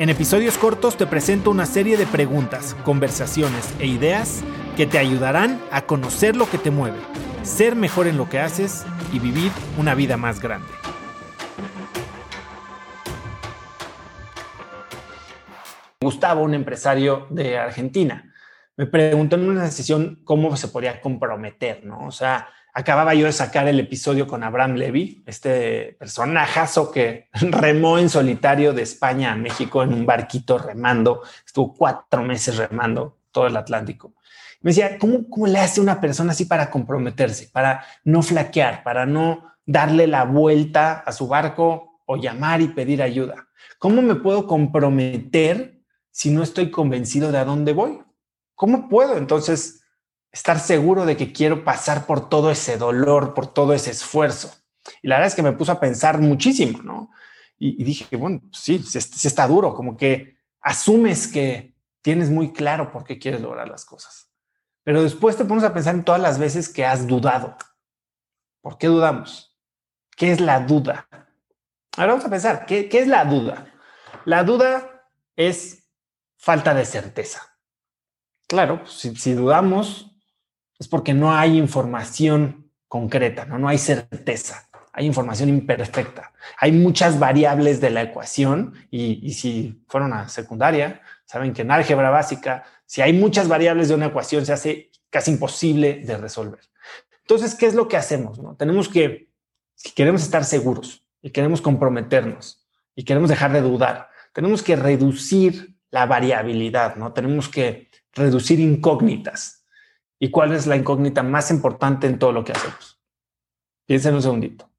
En episodios cortos te presento una serie de preguntas, conversaciones e ideas que te ayudarán a conocer lo que te mueve, ser mejor en lo que haces y vivir una vida más grande. Gustavo, un empresario de Argentina, me preguntó en una sesión cómo se podía comprometer, ¿no? O sea, acababa yo de sacar el episodio con Abraham Levy, este personajazo que remó en solitario de España a México en un barquito remando, estuvo cuatro meses remando todo el Atlántico. Me decía, ¿cómo, ¿cómo le hace una persona así para comprometerse, para no flaquear, para no darle la vuelta a su barco o llamar y pedir ayuda? ¿Cómo me puedo comprometer si no estoy convencido de a dónde voy? ¿Cómo puedo entonces estar seguro de que quiero pasar por todo ese dolor, por todo ese esfuerzo. Y la verdad es que me puso a pensar muchísimo, ¿no? Y, dije, bueno, pues sí, sí, está duro, como que asumes que tienes muy claro por qué quieres lograr las cosas. Pero después te pones a pensar en todas las veces que has dudado. ¿Por qué dudamos? ¿Qué es la duda? Ahora vamos a pensar, ¿qué, qué es la duda? La duda es falta de certeza. Claro, si, si dudamos, es porque no hay información concreta, ¿no? no hay certeza, hay información imperfecta. Hay muchas variables de la ecuación y, si fueron a secundaria, saben que en álgebra básica, si hay muchas variables de una ecuación, se hace casi imposible de resolver. Entonces, ¿qué es lo que hacemos? No? Tenemos que, si queremos estar seguros y queremos comprometernos y queremos dejar de dudar, tenemos que reducir la variabilidad, ¿no? Tenemos que reducir incógnitas. ¿Y cuál es la incógnita más importante en todo lo que hacemos? Piensen un segundito.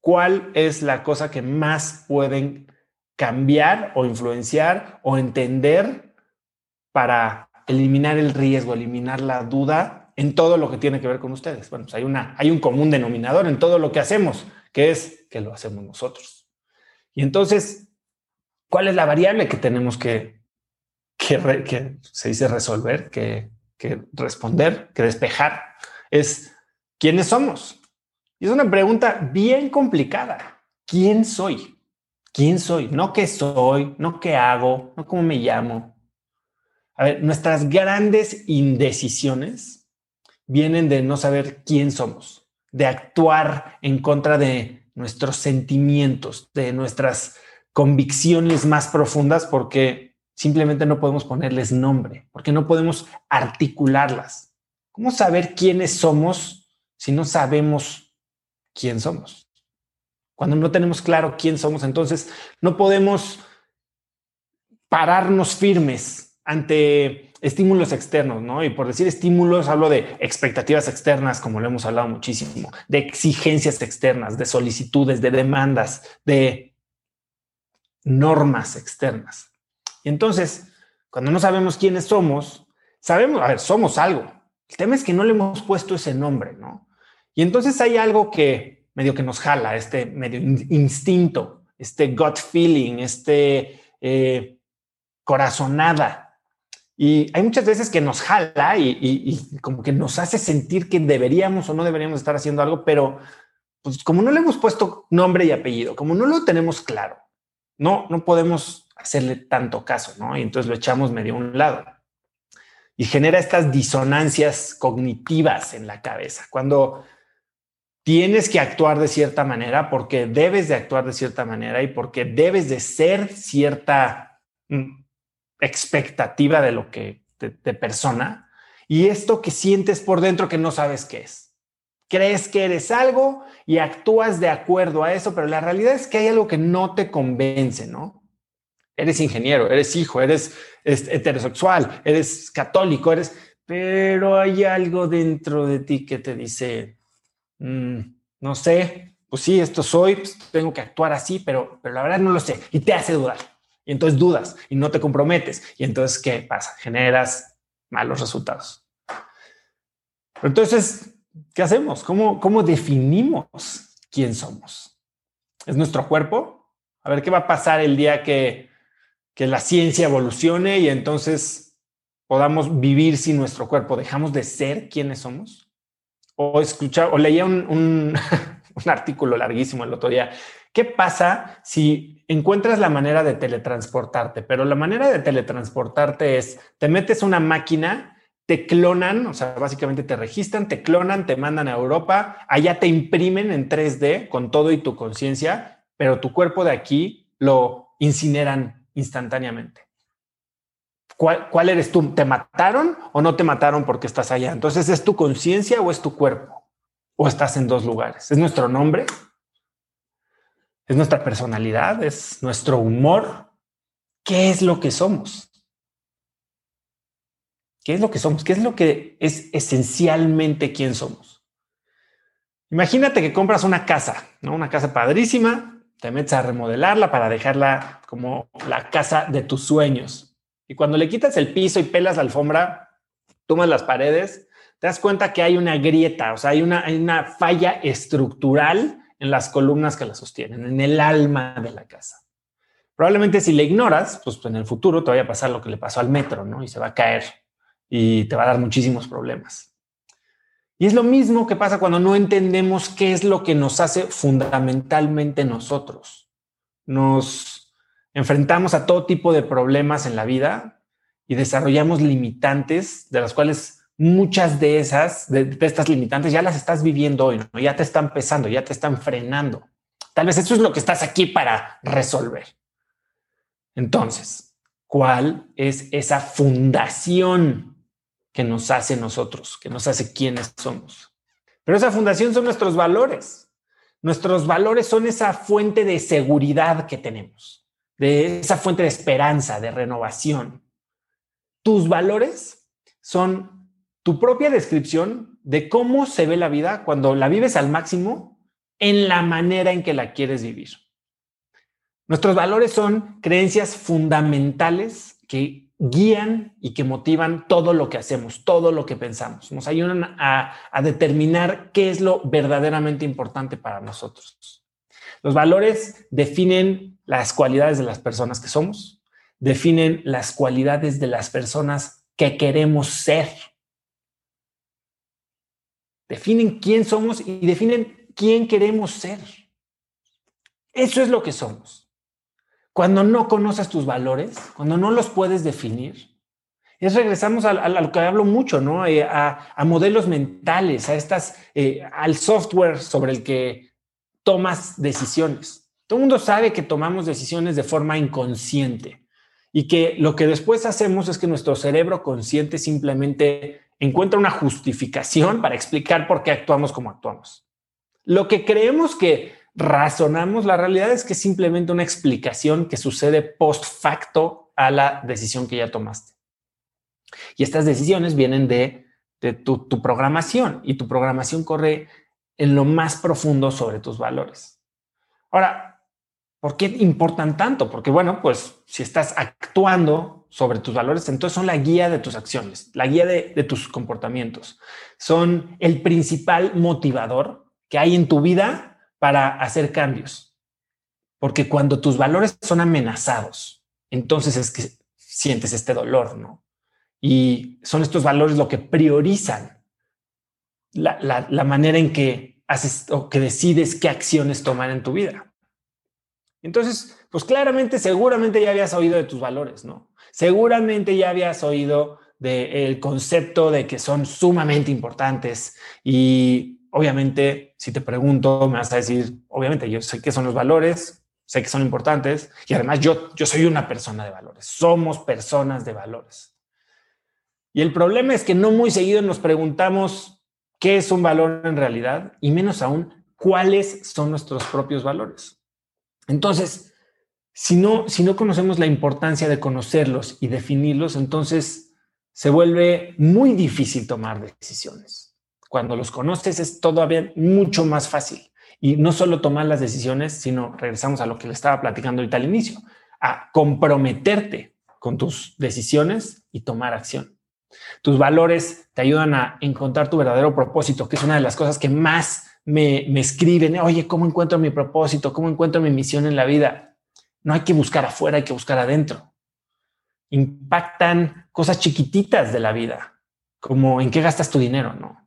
¿Cuál es la cosa que más pueden cambiar o influenciar o entender para eliminar el riesgo, eliminar la duda en todo lo que tiene que ver con ustedes? Bueno, pues hay, una, hay un común denominador en todo lo que hacemos, que es que lo hacemos nosotros. Y entonces, ¿cuál es la variable que tenemos que, que, que se dice resolver, que que responder, que despejar, es quiénes somos. Y es una pregunta bien complicada. ¿Quién soy? ¿Quién soy? No qué soy, no qué hago, no cómo me llamo. A ver, nuestras grandes indecisiones vienen de no saber quién somos, de actuar en contra de nuestros sentimientos, de nuestras convicciones más profundas, porque simplemente no podemos ponerles nombre, porque no podemos articularlas. ¿Cómo saber quiénes somos si no sabemos quién somos? Cuando no tenemos claro quién somos, entonces no podemos pararnos firmes ante estímulos externos, ¿no? Y por decir estímulos, hablo de expectativas externas, como lo hemos hablado muchísimo, de exigencias externas, de solicitudes, de demandas, de normas externas. Y entonces, cuando no sabemos quiénes somos, sabemos, a ver, somos algo. El tema es que no le hemos puesto ese nombre, ¿no? Y entonces hay algo que medio que nos jala, este medio instinto, este gut feeling, este eh, corazonada. Y hay muchas veces que nos jala y, y, como que nos hace sentir que deberíamos o no deberíamos estar haciendo algo, pero pues como no le hemos puesto nombre y apellido, como no lo tenemos claro, no, no podemos hacerle tanto caso, ¿no? Y entonces lo echamos medio a un lado. Y genera estas disonancias cognitivas en la cabeza. Cuando tienes que actuar de cierta manera, porque debes de actuar de cierta manera y porque debes de ser cierta mm, expectativa de lo que te, persona. Y esto que sientes por dentro que no sabes qué es. Crees que eres algo y actúas de acuerdo a eso, pero la realidad es que hay algo que no te convence, ¿no? Eres ingeniero, eres hijo, eres heterosexual, eres católico, eres, pero hay algo dentro de ti que te dice, mm, no sé, pues sí, esto soy, pues tengo que actuar así, pero, pero la verdad no lo sé y te hace dudar. Y entonces dudas y no te comprometes. Y entonces, ¿qué pasa? Generas malos resultados. entonces, ¿qué hacemos? ¿Cómo, cómo definimos quién somos? ¿Es nuestro cuerpo? A ver, ¿qué va a pasar el día que, que la ciencia evolucione y entonces podamos vivir sin nuestro cuerpo? ¿Dejamos de ser quienes somos? O escuchar, o leía un, un, un artículo larguísimo el otro día. ¿Qué pasa si encuentras la manera de teletransportarte? Pero la manera de teletransportarte es, te metes una máquina te clonan, o sea, básicamente te registran, te clonan, te mandan a Europa, allá te imprimen en 3D con todo y tu conciencia, pero tu cuerpo de aquí lo incineran instantáneamente. ¿Cuál, ¿Cuál, eres tú? ¿Te mataron o no te mataron porque estás allá? Entonces, ¿es tu conciencia o es tu cuerpo? ¿O estás en dos lugares? ¿Es nuestro nombre? ¿Es nuestra personalidad? ¿Es nuestro humor? ¿Qué es lo que somos? ¿Qué es lo que somos? ¿Qué es lo que es esencialmente quién somos? Imagínate que compras una casa, ¿no? Una casa padrísima, te metes a remodelarla para dejarla como la casa de tus sueños. Y cuando le quitas el piso y pelas la alfombra, tomas las paredes, te das cuenta que hay una grieta, o sea, hay una, hay una falla estructural en las columnas que la sostienen, en el alma de la casa. Probablemente si le ignoras, pues en el futuro te vaya a pasar lo que le pasó al metro, ¿no? Y se va a caer y te va a dar muchísimos problemas. Y es lo mismo que pasa cuando no entendemos qué es lo que nos hace fundamentalmente nosotros. Nos enfrentamos a todo tipo de problemas en la vida y desarrollamos limitantes de las cuales muchas de esas, de, estas limitantes, ya las estás viviendo hoy, ya te están pesando, ya te están frenando. Tal vez eso es lo que estás aquí para resolver. Entonces, ¿cuál es esa fundación que nos hace nosotros, que nos hace quienes somos. Pero esa fundación son nuestros valores. Nuestros valores son esa fuente de seguridad que tenemos, de esa fuente de esperanza, de renovación. Tus valores son tu propia descripción de cómo se ve la vida cuando la vives al máximo en la manera en que la quieres vivir. Nuestros valores son creencias fundamentales que guían y que motivan todo lo que hacemos, todo lo que pensamos. Nos ayudan a, determinar qué es lo verdaderamente importante para nosotros. Los valores definen las cualidades de las personas que somos, definen las cualidades de las personas que queremos ser. Definen quién somos y definen quién queremos ser. Eso es lo que somos. Cuando no conoces tus valores, cuando no los puedes definir, es regresamos a, lo que hablo mucho, ¿no? Eh, a, modelos mentales, a estas, eh, al software sobre el que tomas decisiones. Todo el mundo sabe que tomamos decisiones de forma inconsciente y que lo que después hacemos es que nuestro cerebro consciente simplemente encuentra una justificación para explicar por qué actuamos como actuamos. Lo que creemos que razonamos, la realidad es que es simplemente una explicación que sucede post facto a la decisión que ya tomaste. Y estas decisiones vienen de, tu, programación y tu programación corre en lo más profundo sobre tus valores. Ahora, ¿por qué importan tanto? Porque bueno, pues si estás actuando sobre tus valores, entonces son la guía de tus acciones, la guía de tus comportamientos. Son el principal motivador que hay en tu vida para hacer cambios. Porque cuando tus valores son amenazados, entonces es que sientes este dolor, ¿no? Y son estos valores lo que priorizan la, manera en que haces o que decides qué acciones tomar en tu vida. Entonces, pues claramente, seguramente ya habías oído de tus valores, ¿no? Seguramente ya habías oído del concepto de que son sumamente importantes y obviamente, si te pregunto, me vas a decir, obviamente, yo sé que son los valores, sé que son importantes y además yo, yo soy una persona de valores, somos personas de valores. Y el problema es que no muy seguido nos preguntamos qué es un valor en realidad y menos aún cuáles son nuestros propios valores. Entonces, si no, si no conocemos la importancia de conocerlos y definirlos, entonces se vuelve muy difícil tomar decisiones. Cuando los conoces es todavía mucho más fácil. Y no solo tomar las decisiones, sino regresamos a lo que le estaba platicando ahorita al inicio, a comprometerte con tus decisiones y tomar acción. Tus valores te ayudan a encontrar tu verdadero propósito, que es una de las cosas que más me, me escriben. Oye, ¿cómo encuentro mi propósito? ¿Cómo encuentro mi misión en la vida? No hay que buscar afuera, hay que buscar adentro. Impactan cosas chiquititas de la vida, como en qué gastas tu dinero, ¿no?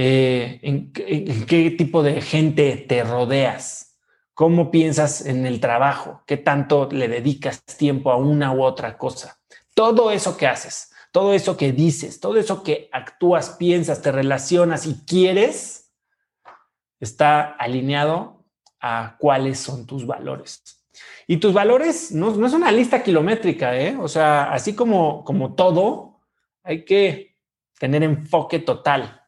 Eh, en, qué tipo de gente te rodeas, cómo piensas en el trabajo, qué tanto le dedicas tiempo a una u otra cosa. Todo eso que haces, todo eso que dices, todo eso que actúas, piensas, te relacionas y quieres, está alineado a cuáles son tus valores. Y tus valores no, no es una lista kilométrica, ¿eh? O sea, así como, como todo, hay que tener enfoque total